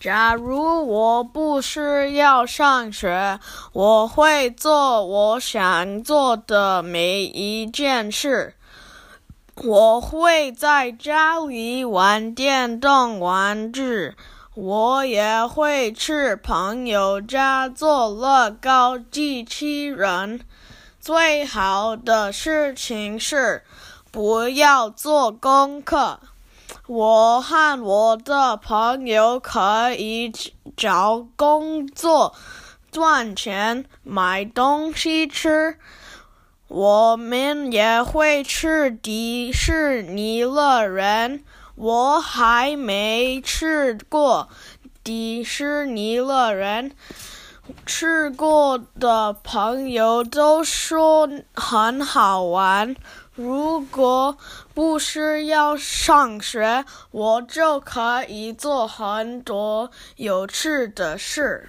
假如我不是要上学，我会做我想做的每一件事。我会在家里玩电动玩具，我也会去朋友家做乐高机器人。最好的事情是不要做功课。我和我的朋友可以找工作赚钱，买东西吃。我们也会去迪士尼乐园。我还没去过迪士尼乐园，吃过的朋友都说很好玩。如果不是要上学，我就可以做很多有趣的事。